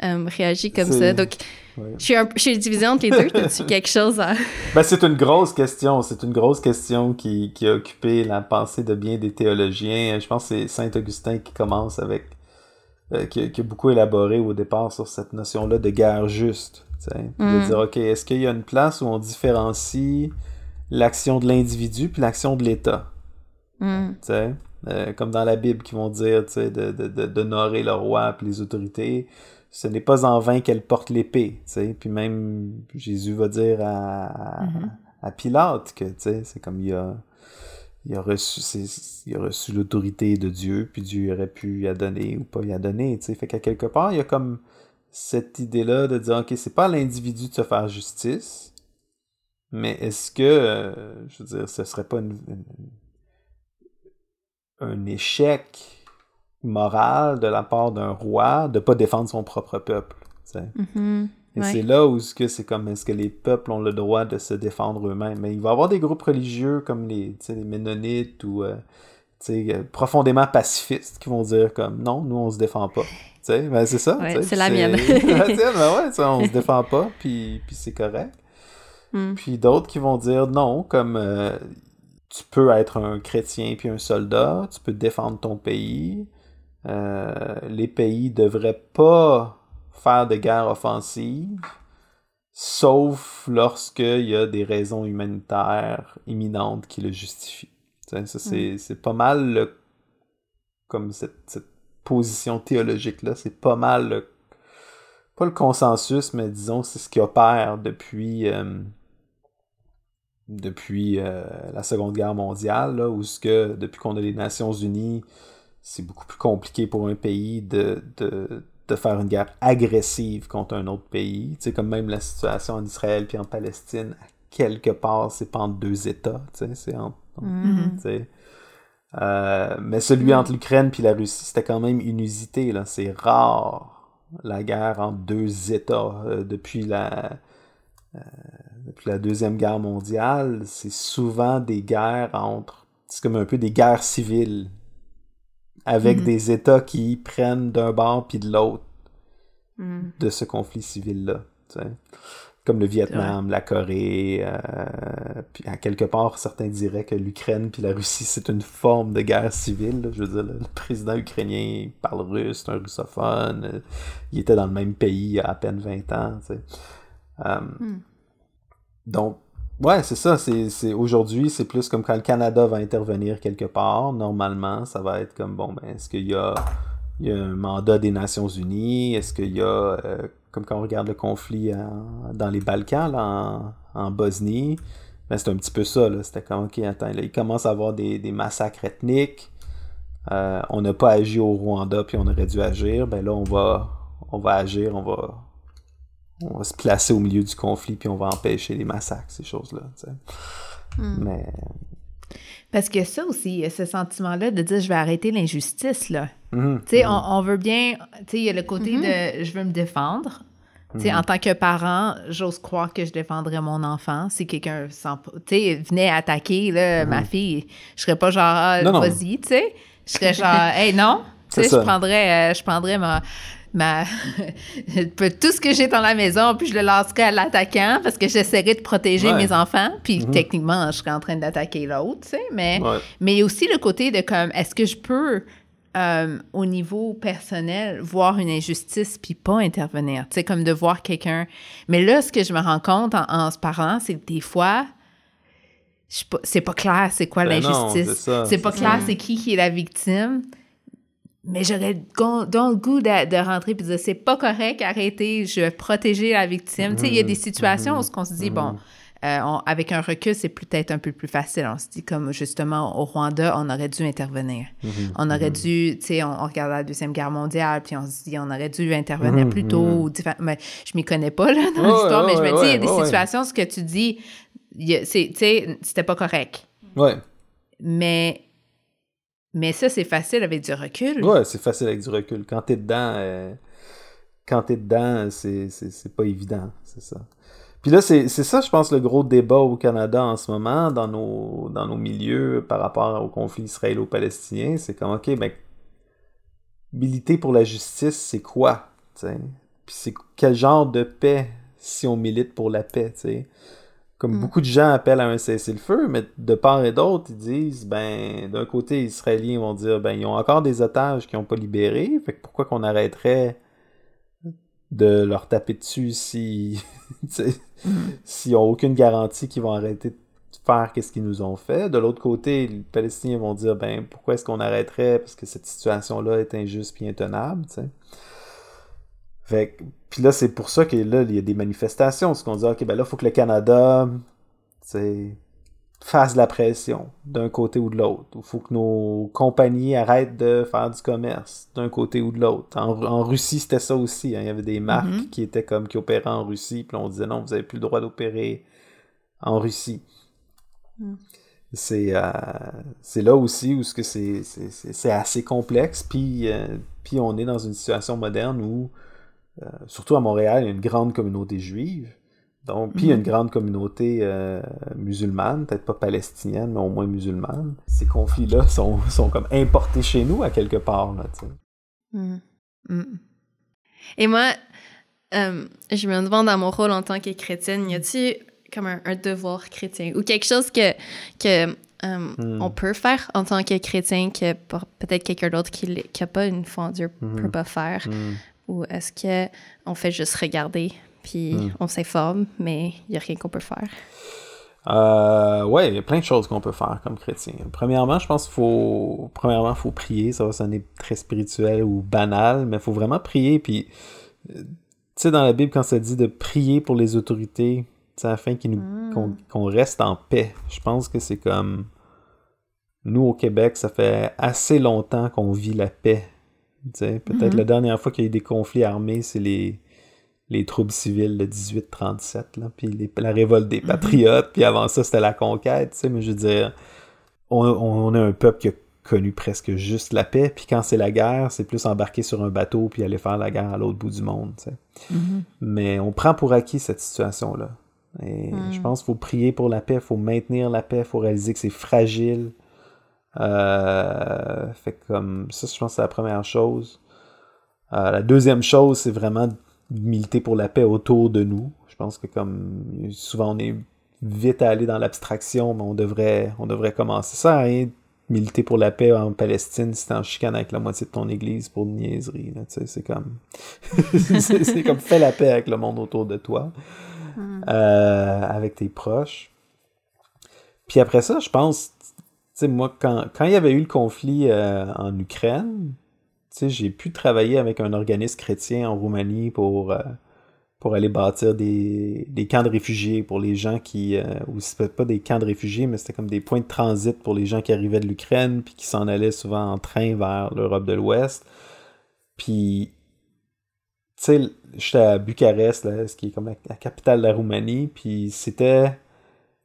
euh, réagit comme ça? Donc, Ouais. je suis, un, je suis divisée entre les deux. As-tu quelque chose à... Ben, c'est une grosse question. C'est une grosse question qui, qui a occupé la pensée de bien des théologiens. Je pense que c'est Saint Augustin qui commence avec. euh, qui, a- qui a beaucoup élaboré au départ sur cette notion-là de guerre juste. De Mm. dire, OK, est-ce qu'il y a une place où on différencie l'action de l'individu puis l'action de l'État? Hmm. tu sais. Euh, comme dans la Bible qui vont dire tu sais, de, de, de- d'honorer le roi et les autorités. Ce n'est pas en vain qu'elle porte l'épée. tu sais. Puis même Jésus va dire à, Mhm. à Pilate que tu sais, c'est comme il a, il a reçu, c'est- il a reçu l'autorité de Dieu, puis Dieu aurait pu y a donner ou pas y a donner. tu sais. Fait qu'à quelque part, il y a comme cette idée-là de dire OK, c'est pas à l'individu de se faire justice, mais est-ce que, euh, je veux dire, ce serait pas une- une- un échec moral de la part d'un roi de pas défendre son propre peuple. Mhm. Et Ouais. c'est là où ce que c'est comme est-ce que les peuples ont le droit de se défendre eux-mêmes? Mais il va y avoir des groupes religieux comme les, les Ménonites ou euh, euh, profondément pacifistes qui vont dire comme non, nous on se défend pas. Ben, c'est ça. Ouais, c'est la mienne. tienne, ben ouais, on se défend pas, puis, puis c'est correct. Hmm. Puis d'autres qui vont dire non, comme euh, tu peux être un chrétien puis un soldat, tu peux défendre ton pays. Euh, les pays devraient pas faire de guerre offensive, sauf lorsqu'il y a des raisons humanitaires imminentes qui le justifient. Ça, c'est, c'est pas mal le- comme cette, cette position théologique-là, c'est pas mal le, pas le consensus, mais disons c'est ce qui opère depuis euh, depuis euh, la Seconde Guerre mondiale, là, où ce que depuis qu'on a les Nations Unies, c'est beaucoup plus compliqué pour un pays de, de, de faire une guerre agressive contre un autre pays. Tu sais, comme même la situation en Israël puis en Palestine, à quelque part, c'est pas entre deux États, tu sais, c'est entre, Mhm. sais. Euh, mais celui entre l'Ukraine puis la Russie, c'était quand même inusité. Là. C'est rare la guerre entre deux États euh, depuis la euh, depuis la deuxième guerre mondiale. C'est souvent des guerres entre, c'est comme un peu des guerres civiles avec Mhm. des États qui prennent d'un bord puis de l'autre Hmm. de ce conflit civil là. tu sais. comme le Vietnam, la Corée, euh, puis à quelque part, certains diraient que l'Ukraine puis la Russie, c'est une forme de guerre civile. Je veux dire, le, président ukrainien parle russe, c'est un russophone, euh, il était dans le même pays il y a à peine 20 ans. Euh, hmm. Donc, ouais, c'est ça. C'est, aujourd'hui, c'est plus comme quand le Canada va intervenir quelque part. Normalement, ça va être comme bon, ben, est-ce qu'il y a, il y a un mandat des Nations Unies? Est-ce qu'il y a comme quand on regarde le conflit dans les Balkans, en, Bosnie, ben c'est un petit peu ça. C'était comme, ok, attends, là, il commence à avoir des, massacres ethniques. Euh, on n'a pas agi au Rwanda, puis on aurait dû agir. Ben là, on va, on va agir, on va, on va se placer au milieu du conflit, puis on va empêcher les massacres, ces choses-là. Hmm. Mais. Parce que ça aussi, ce sentiment-là de dire je vais arrêter l'injustice, là. Tu sais, mhm. on, veut bien. Tu sais, il y a le côté mhm. de je veux me défendre. Tu sais, en tant que parent, j'ose croire que je défendrais mon enfant. Si quelqu'un venait attaquer là, ma fille, je serais pas genre, ah, vas-y, tu sais. Je serais genre, hey, non. Tu sais, je prendrais, euh, je prendrais ma, ma tout ce que j'ai dans la maison, puis je le lancerais à l'attaquant parce que j'essaierais de protéger mes enfants. Puis techniquement, je serais en train d'attaquer l'autre, tu sais. Mais, mais il y a aussi le côté de comme, est-ce que je peux euh, au niveau personnel, voir une injustice puis pas intervenir? Tu sais, comme de voir quelqu'un. Mais là, ce que je me rends compte en, se parlant, c'est que des fois, c'est pas clair c'est quoi ben l'injustice. C'est pas clair c'est qui qui est la victime. Mais j'aurais donc le goût de, rentrer et de dire c'est pas correct, arrêtez, je vais protéger la victime. Tu sais, il y a des mm-hmm. situations où on se dit, bon, mm-hmm. Euh, avec un recul, c'est peut-être un peu plus facile. On se dit comme justement au Rwanda, on aurait dû intervenir. Mhm. On aurait dû, tu sais, on, regarde la Deuxième Guerre mondiale, puis on se dit on aurait dû intervenir plus tôt. Mais je m'y connais pas là, dans l'histoire, mais je me dis, il y a des situations, ce que tu dis, tu sais, c'était pas correct. Ouais. Mais, mais ça, c'est facile avec du recul. Ouais, c'est facile avec du recul. Quand t'es dedans, euh, quand t'es dedans, c'est pas évident, c'est ça. Puis là, c'est ça, je pense, le gros débat au Canada en ce moment, dans nos, dans nos milieux, par rapport au conflit israélo-palestinien. C'est comme, OK, ben, militer pour la justice, c'est quoi? Puis c'est quel genre de paix si on milite pour la paix, sais? Comme hmm. beaucoup de gens appellent à un cessez-le-feu, mais de part et d'autre, ils disent, ben, d'un côté, les Israéliens vont dire, ben, ils ont encore des otages qui n'ont pas libérés, fait que pourquoi qu'on arrêterait de leur taper dessus si mm. s'ils n'ont aucune garantie qu'ils vont arrêter de faire qu'est-ce qu'ils nous ont fait? De l'autre côté, les Palestiniens vont dire ben pourquoi est-ce qu'on arrêterait? Parce que cette situation-là est injuste et intenable, Fait puis là, c'est pour ça que là, il y a des manifestations. Ce qu'on dit, OK, ben là, il faut que le Canada, fasse de la pression d'un côté ou de l'autre. Il faut que nos compagnies arrêtent de faire du commerce d'un côté ou de l'autre. En, Russie, c'était ça aussi. Hein. Il y avait des marques mm-hmm. qui étaient comme qui opéraient en Russie, puis on disait non, vous n'avez plus le droit d'opérer en Russie. Mm. Euh, c'est là aussi où c'est assez complexe, puis, euh, puis on est dans une situation moderne où, surtout à Montréal, il y a une grande communauté juive. Donc, puis il y a une mhm. grande communauté euh, musulmane, peut-être pas palestinienne, mais au moins musulmane. Ces conflits-là sont, sont, comme importés chez nous à quelque part. Là, mhm. Mhm. Et moi, euh, je me demande dans mon rôle en tant que chrétienne, y a-t-il comme un, devoir chrétien ou quelque chose que, que euh, hmm. on peut faire en tant que chrétien que peut-être quelqu'un d'autre qui n'a pas une foi en Dieu ne peut pas faire? Ou est-ce qu'on fait juste regarder puis hmm. on s'informe, mais il n'y a rien qu'on peut faire? Euh, ouais, il y a plein de choses qu'on peut faire comme chrétien. Premièrement, je pense qu'il faut, premièrement, faut prier. Ça va sonner très spirituel ou banal, mais il faut vraiment prier. Puis, euh, tu sais, dans la Bible, quand ça dit de prier pour les autorités, afin qu'ils nous, hmm. qu'on, reste en paix, je pense que c'est comme nous au Québec, ça fait assez longtemps qu'on vit la paix. Peut-être hmm. la dernière fois qu'il y a eu des conflits armés, c'est les les troubles civils de 1837, là, puis la révolte des mhm. patriotes, puis avant ça, c'était la conquête, mais je veux dire, on, on a un peuple qui a connu presque juste la paix, puis quand c'est la guerre, c'est plus embarquer sur un bateau puis aller faire la guerre à l'autre bout du monde. Mhm. Mais on prend pour acquis cette situation-là. Et mhm. je pense qu'il faut prier pour la paix, il faut maintenir la paix, il faut réaliser que c'est fragile. Euh, fait comme ça, je pense que c'est la première chose. Euh, la deuxième chose, c'est vraiment militer pour la paix autour de nous. Je pense que comme souvent on est vite à aller dans l'abstraction, mais on devrait, on devrait commencer. Ça rien militer pour la paix en Palestine si t'es en chicane avec la moitié de ton église pour une niaiserie. C'est comme... c'est comme fais la paix avec le monde autour de toi, hmm. euh, avec tes proches. Puis après ça, je pense, sais, moi, quand, quand il y avait eu le conflit euh, en Ukraine, j'ai pu travailler avec un organisme chrétien en Roumanie pour... Euh, pour aller bâtir des, des, camps de réfugiés pour les gens qui... Euh, ou c'était pas des camps de réfugiés, mais c'était comme des points de transit pour les gens qui arrivaient de l'Ukraine, puis qui s'en allaient souvent en train vers l'Europe de l'Ouest. Puis, tu sais, j'étais à Bucarest, là, ce qui est comme la, capitale de la Roumanie, puis c'était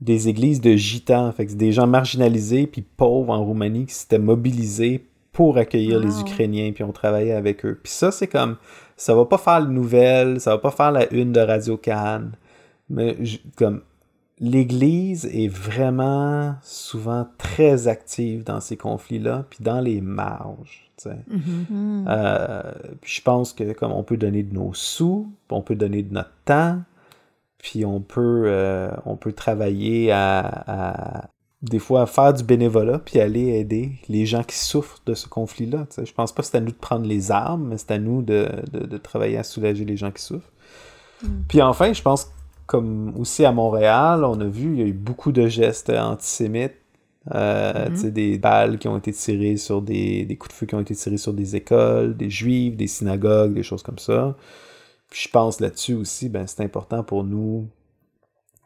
des églises de gitans, fait que des gens marginalisés puis pauvres en Roumanie qui s'étaient mobilisés pour accueillir les Ukrainiens, puis on travaillait avec eux. Puis ça, c'est comme ça va pas faire le nouvelle, ça va pas faire la une de Radio Cannes, mais comme l'Église est vraiment souvent très active dans ces conflits-là, puis dans les marges. Mm-hmm. Euh, puis je pense que comme on peut donner de nos sous, on peut donner de notre temps, puis on peut, euh, on peut travailler à, des fois faire du bénévolat puis aller aider les gens qui souffrent de ce conflit-là. Je pense pas que c'est à nous de prendre les armes, mais c'est à nous de, travailler à soulager les gens qui souffrent. Mm. Puis enfin, je pense comme aussi à Montréal, on a vu, il y a eu beaucoup de gestes antisémites. Euh, mm-hmm. Des balles qui ont été tirées sur des, des coups de feu qui ont été tirés sur des écoles, des juifs, des synagogues, des choses comme ça. Puis je pense là-dessus aussi, ben, c'est important pour nous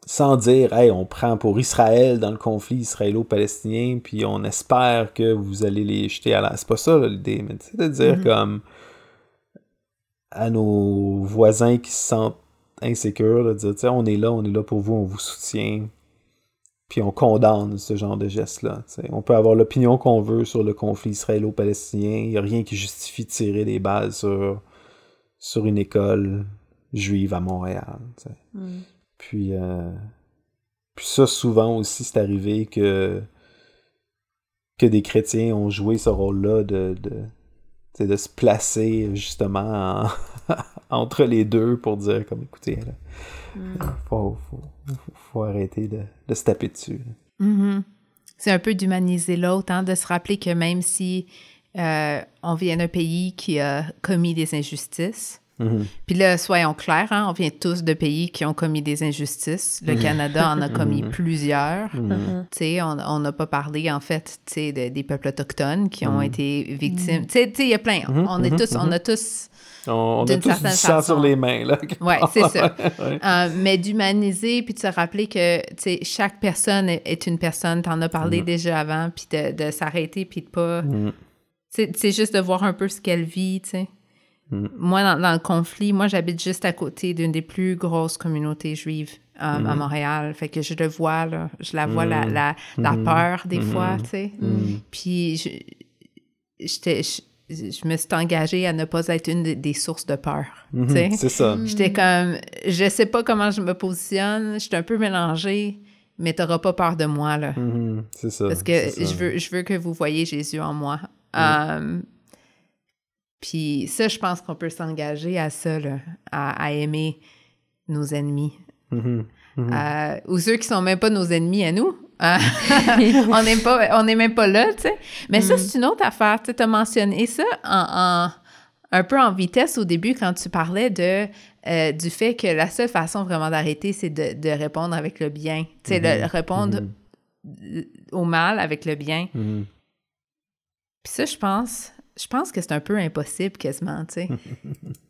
sans dire, hey, on prend pour Israël dans le conflit israélo-palestinien, puis on espère que vous allez les jeter à la. C'est pas ça l'idée, mais c'est de dire mm-hmm. comme à nos voisins qui se sentent insécures, de dire, on est là, on est là pour vous, on vous soutient, puis on condamne ce genre de gestes-là. On peut avoir l'opinion qu'on veut sur le conflit israélo-palestinien, il n'y a rien qui justifie de tirer des balles sur, sur une école juive à Montréal. Mm. Puis, euh, puis ça, souvent aussi, c'est arrivé que, que des chrétiens ont joué ce rôle-là de, de, de se placer justement entre les deux pour dire comme écoutez, là, mm. faut, faut, faut, arrêter de, de, se taper dessus. Mm-hmm. C'est un peu d'humaniser l'autre, hein, de se rappeler que même si euh, on vient d'un pays qui a commis des injustices, Mhm. Puis là, soyons clairs, hein, on vient tous de pays qui ont commis des injustices. Le mhm. Canada en a commis mhm. plusieurs. On n'a pas parlé, en fait, des peuples autochtones qui ont été victimes. Il y a plein. On, est tous, on a tous... On, a tous du sang sur les mains, là. Oui, c'est ça. Euh, mais d'humaniser, puis de se rappeler que, chaque personne est une personne. Tu en as parlé déjà avant, puis de, s'arrêter, puis de pas... C'est juste de voir un peu ce qu'elle vit, tu sais. Mm. Moi, dans, le conflit, moi, j'habite juste à côté d'une des plus grosses communautés juives euh, à mm. Montréal. Fait que je le vois, là. Je la vois, la, la, la, mm. peur, des fois, tu sais. Puis, je, je, me suis engagée à ne pas être une des, sources de peur, mm-hmm. sais. C'est ça. J'étais comme... Je sais pas comment je me positionne. J'étais un peu mélangée mais t'auras pas peur de moi, là. Mm-hmm. C'est ça. Parce que je veux, je veux que vous voyez Jésus en moi. Um, puis ça, je pense qu'on peut s'engager à ça, là, à, aimer nos ennemis. Mm-hmm. Mm-hmm. Euh, ou ceux qui sont même pas nos ennemis à nous. Hein? on n'est pas, on n'est même pas là, tu sais. Mais ça, mm. c'est une autre affaire. Tu as mentionné ça en, un peu en vitesse au début quand tu parlais de euh, du fait que la seule façon vraiment d'arrêter, c'est de, de, répondre avec le bien. Tu sais, de mm-hmm. répondre au mal avec le bien. Puis ça, je pense, je pense que c'est un peu impossible quasiment, tu sais.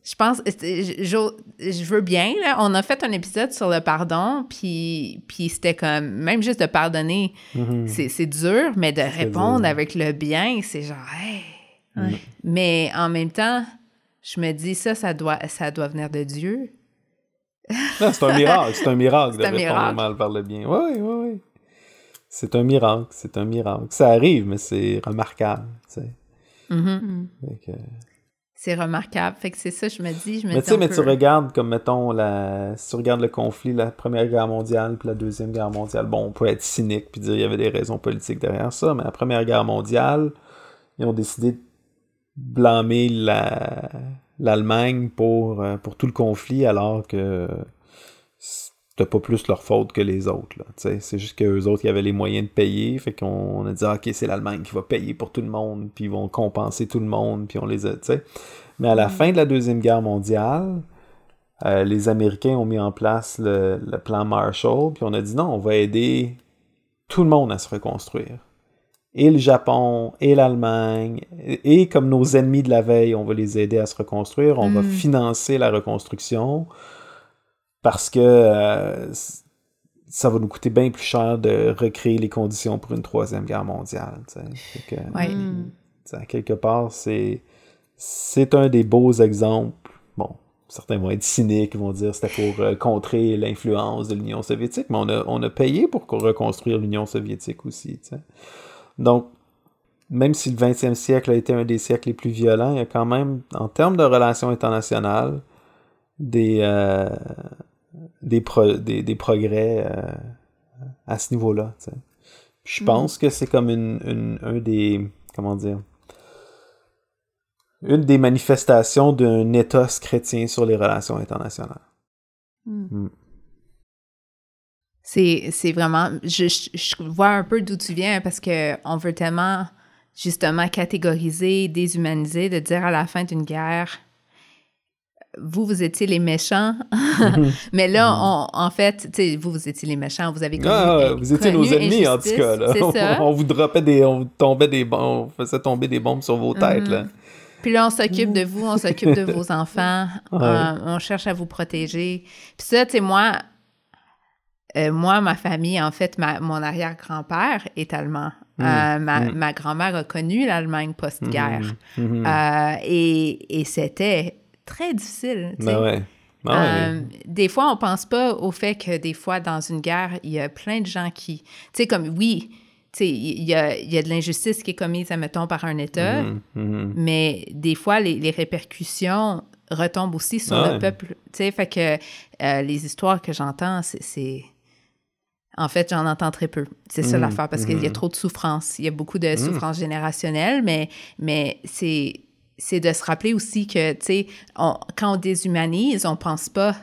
je pense, je, je, veux bien, là, on a fait un épisode sur le pardon, puis, puis c'était comme, même juste de pardonner, mm-hmm. c'est dur, mais de répondre avec le bien, c'est genre, hey. Mm. Mais en même temps, je me dis, ça, ça doit, ça doit venir de Dieu. c'est un miracle, c'est un miracle de répondre mal par le bien. Oui, oui, oui. C'est un miracle, c'est un miracle. Ça arrive, mais c'est remarquable, tu sais. Mm-hmm. Mm. C'est remarquable. Fait que c'est ça, je me dis. Je me mais tu sais, mais tu regardes, comme mettons, la... si tu regardes le conflit, la Première Guerre mondiale puis la Deuxième Guerre mondiale, bon, on peut être cynique puis dire qu'il y avait des raisons politiques derrière ça, mais la Première Guerre mondiale, ils ont décidé de blâmer la... l'Allemagne pour, euh, pour tout le conflit alors que c'était pas plus leur faute que les autres. C'est juste qu'eux autres, ils avaient les moyens de payer. Fait qu'on a dit, ah, OK, c'est l'Allemagne qui va payer pour tout le monde, puis ils vont compenser tout le monde, puis on les a. Mais à la mm. fin de la Deuxième Guerre mondiale, euh, les Américains ont mis en place le, plan Marshall, puis on a dit non, on va aider tout le monde à se reconstruire. Et le Japon, et l'Allemagne, et, comme nos ennemis de la veille, on va les aider à se reconstruire, on va mm. financer la reconstruction parce que euh, ça va nous coûter bien plus cher de recréer les conditions pour une troisième guerre mondiale. Que, mm. quelque part, c'est c'est un des beaux exemples. Bon, certains vont être cyniques, vont dire c'était pour euh, contrer l'influence de l'Union soviétique, mais on a, on a payé pour reconstruire l'Union soviétique aussi. Donc, même si le 20e siècle a été un des siècles les plus violents, il y a quand même, en termes de relations internationales, des, euh, des, des, progrès euh, à ce niveau-là. Je mm. pense que c'est comme une, un des. Comment dire une des manifestations d'un ethos chrétien sur les relations internationales. Hmm. Hmm. C'est vraiment, je, je, vois un peu d'où tu viens parce qu'on veut tellement justement catégoriser, déshumaniser, de dire à la fin d'une guerre, vous, vous étiez les méchants. Mais là, hmm. en fait, vous, vous étiez les méchants. Vous avez connu, ah, Vous étiez nos ennemis, en tout cas. Là. On, vous dropait des... On tombait des bombes, on faisait tomber des bombes sur vos têtes, là. Puis là, on s'occupe de vous, on s'occupe de vos enfants, euh, on cherche à vous protéger. Puis ça, tu sais, moi, euh, moi, ma famille, en fait, ma, mon arrière-grand-père est allemand. Mmh, euh, ma, mmh. ma grand-mère a connu l'Allemagne post-guerre. Mmh, et, et c'était très difficile. Ben ouais. Ben des fois, on pense pas au fait que des fois, dans une guerre, il y a plein de gens qui... Tu sais, comme, oui, il y a, y a, de l'injustice qui est commise, admettons, par un État, mhm, mhm. mais des fois, les, les, répercussions retombent aussi sur le peuple. Tu fait que euh, les histoires que j'entends, c'est... En fait, j'en entends très peu. C'est ça mhm, l'affaire, parce qu'il y a trop de souffrance. Il y a beaucoup de souffrance générationnelle, mais, mais c'est c'est de se rappeler aussi que, tu sais, quand on déshumanise, on pense pas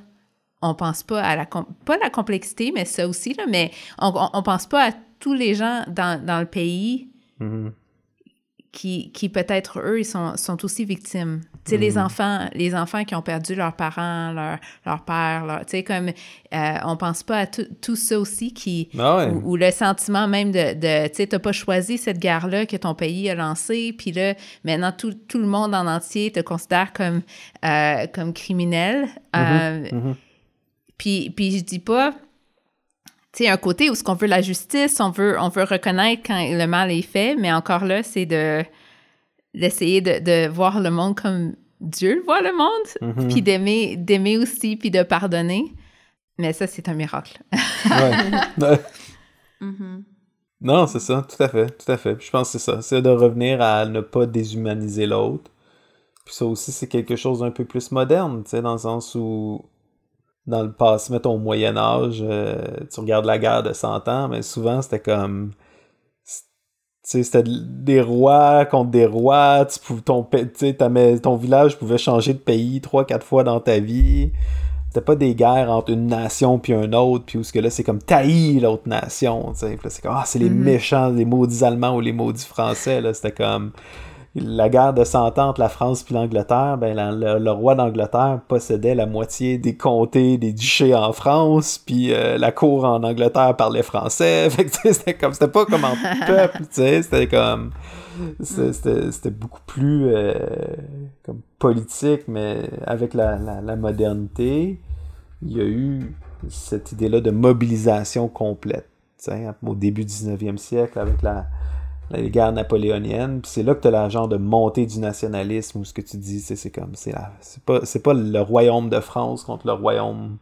on pense pas à la pas la complexité mais ça aussi là mais on, on, pense pas à tous les gens dans, dans le pays mm-hmm. Qui, qui peut-être, eux, ils sont, sont aussi victimes. Tu sais, les mm-hmm. enfants, les enfants qui ont perdu leurs parents, leur, leur père, tu sais, comme, euh, on pense pas à tout, ça aussi qui... Ah ou, le sentiment même de, de tu sais, t'as pas choisi cette guerre-là que ton pays a lancée, puis là, maintenant, tout, tout, le monde en entier te considère comme, euh, comme criminel. Mm-hmm. Euh, puis, puis je dis pas sais, un côté où ce qu'on veut la justice, on veut, on veut reconnaître quand le mal est fait, mais encore là, c'est de d'essayer de, de, voir le monde comme Dieu voit le monde, mm-hmm. puis d'aimer, d'aimer aussi, puis de pardonner. Mais ça, c'est un miracle. ouais. Mm-hmm. Non, c'est ça, tout à fait, tout à fait. je pense que c'est ça, c'est de revenir à ne pas déshumaniser l'autre. Puis ça aussi, c'est quelque chose d'un peu plus moderne, tu sais, dans le sens où dans le passé, mettons au Moyen Âge, euh, tu regardes la guerre de 100 ans, mais souvent c'était comme... C'était des rois contre des rois, tu ton, ton village pouvait changer de pays trois, quatre fois dans ta vie. C'était pas des guerres entre une nation puis un autre, puis où ce que là c'est comme taillis l'autre nation. C'est comme, ah, c'est les mm-hmm. méchants, les maudits Allemands ou les maudits Français. Là, c'était comme la guerre de Cent Ans entre la France puis l'Angleterre, ben, le, roi d'Angleterre possédait la moitié des comtés, des duchés en France, puis euh, la cour en Angleterre parlait français. Fait que c'était comme, c'était pas comme en peuple, tu sais, c'était comme, c'était beaucoup plus euh, comme politique, mais avec la, la, modernité, il y a eu cette idée-là de mobilisation complète, au début du 19e siècle, avec la les guerres napoléoniennes. c'est là que tu as la genre de montée du nationalisme où ce que tu dis, c'est comme. C'est pas, pas le royaume de France contre le royaume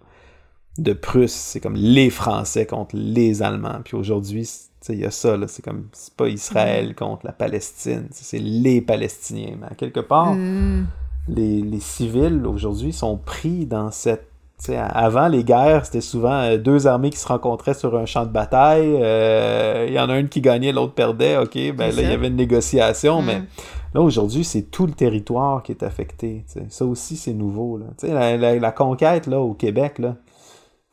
de Prusse. C'est comme les Français contre les Allemands. Puis aujourd'hui, il y a ça. C'est comme. C'est pas Israël mm. contre la Palestine. C'est les Palestiniens. Mais à quelque part, mm. les, les civils aujourd'hui sont pris dans cette avant les guerres, c'était souvent euh, deux armées qui se rencontraient sur un champ de bataille. Euh, il y en a une qui gagnait, l'autre perdait. OK, ben là, il y avait une négociation, mais mm. là, aujourd'hui, c'est tout le territoire qui est affecté. Ça aussi, c'est nouveau. La, la, conquête là, au Québec, là,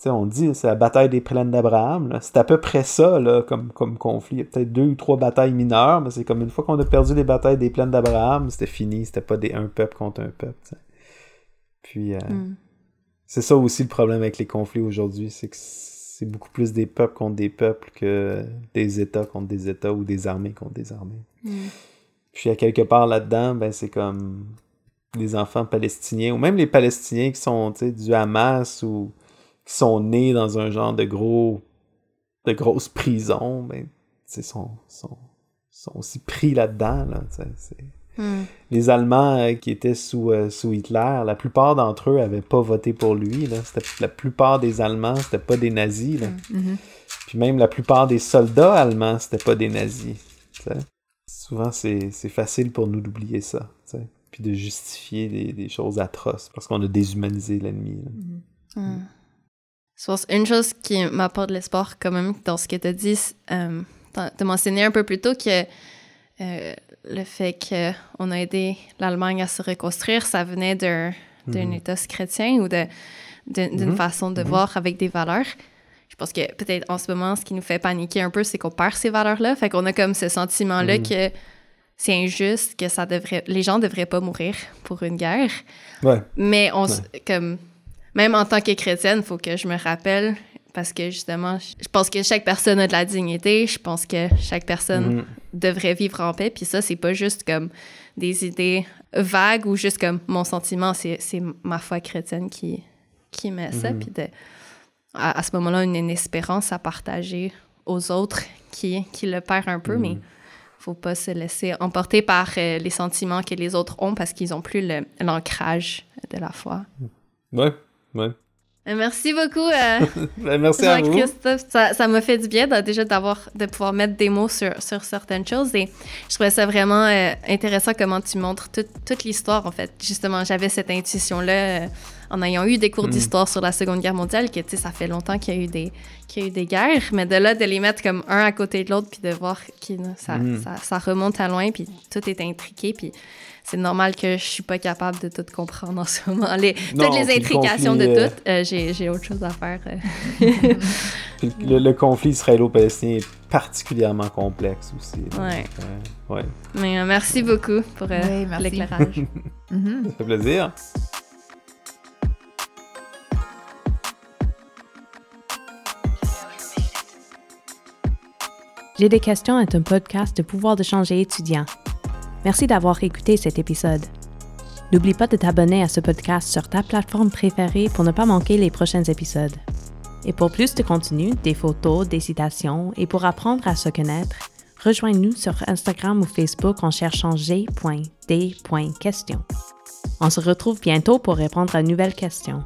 on dit c'est la bataille des plaines d'Abraham. C'est à peu près ça là, comme, comme conflit. Il y a peut-être deux ou trois batailles mineures, mais c'est comme une fois qu'on a perdu les batailles des plaines d'Abraham, c'était fini. C'était pas des un peuple contre un peuple. Puis euh, hmm. C'est ça aussi le problème avec les conflits aujourd'hui, c'est que c'est beaucoup plus des peuples contre des peuples que des États contre des États ou des armées contre des armées. Hmm. Puis à quelque part là-dedans, ben c'est comme les enfants palestiniens, ou même les Palestiniens qui sont du Hamas ou qui sont nés dans un genre de gros de grosse prison, ben, sont, sont, sont aussi pris là-dedans. Là, hmm. Les Allemands euh, qui étaient sous, euh, sous Hitler, la plupart d'entre eux n'avaient pas voté pour lui. Là. La plupart des Allemands, c'était pas des nazis. Là. Hmm. Mm-hmm. Puis même la plupart des soldats allemands, c'était pas des nazis. Souvent, c'est facile pour nous d'oublier ça puis de justifier des, choses atroces parce qu'on a déshumanisé l'ennemi. Mm-hmm. Mm. Je pense une chose qui m'apporte l'espoir quand même dans ce que tu as dit, euh, tu as mentionné un peu plus tôt que euh, le fait qu'on a aidé l'Allemagne à se reconstruire, ça venait d'un mm-hmm. État chrétien ou d'une mm-hmm. façon de voir avec des valeurs. Je pense que peut-être en ce moment, ce qui nous fait paniquer un peu, c'est qu'on perd ces valeurs-là. Fait qu'on a comme ce sentiment-là que c'est injuste que ça devrait les gens devraient pas mourir pour une guerre. Mais on comme même en tant que chrétienne, il faut que je me rappelle parce que justement, je pense que chaque personne a de la dignité, je pense que chaque personne mhm. devrait vivre en paix, puis ça c'est pas juste comme des idées vagues ou juste comme mon sentiment, c'est ma foi chrétienne qui qui met ça, mhm. puis à, ce moment-là une, espérance à partager aux autres qui qui le perd un peu, mais mhm faut pas se laisser emporter par euh, les sentiments que les autres ont parce qu'ils ont plus l'ancrage de la foi. Ouais, ouais. Euh, merci beaucoup, euh, ben, merci à vous. Christophe. Ça m'a fait du bien déjà d'avoir de pouvoir mettre des mots sur, sur certaines choses et je trouvais ça vraiment intéressant comment tu montres toute l'histoire en fait. Justement, j'avais cette intuition là en ayant eu des cours mm. d'histoire sur la Seconde Guerre mondiale, que, tu sais, ça fait longtemps qu'il y a eu des, qu'il y a eu des guerres, mais de là, de les mettre comme un à côté de l'autre, puis de voir que ça, mm. ça, ça, remonte à loin, puis tout est intriqué, puis c'est normal que je suis pas capable de tout comprendre en ce moment. Les, toutes les intrications de euh, tout, euh, j'ai, autre chose à faire. Euh. le, conflit israélo-palestinien est particulièrement complexe aussi. ouais. ouais. Mais merci beaucoup pour l'éclairage. Ça fait plaisir. J'ai des questions est un podcast de pouvoir de changer étudiant. Merci d'avoir écouté cet épisode. N'oublie pas de t'abonner à ce podcast sur ta plateforme préférée pour ne pas manquer les prochains épisodes. Et pour plus de contenu, des photos, des citations et pour apprendre à se connaître, rejoins-nous sur Instagram ou Facebook en cherchant g.d.question. On se retrouve bientôt pour répondre à de nouvelles questions.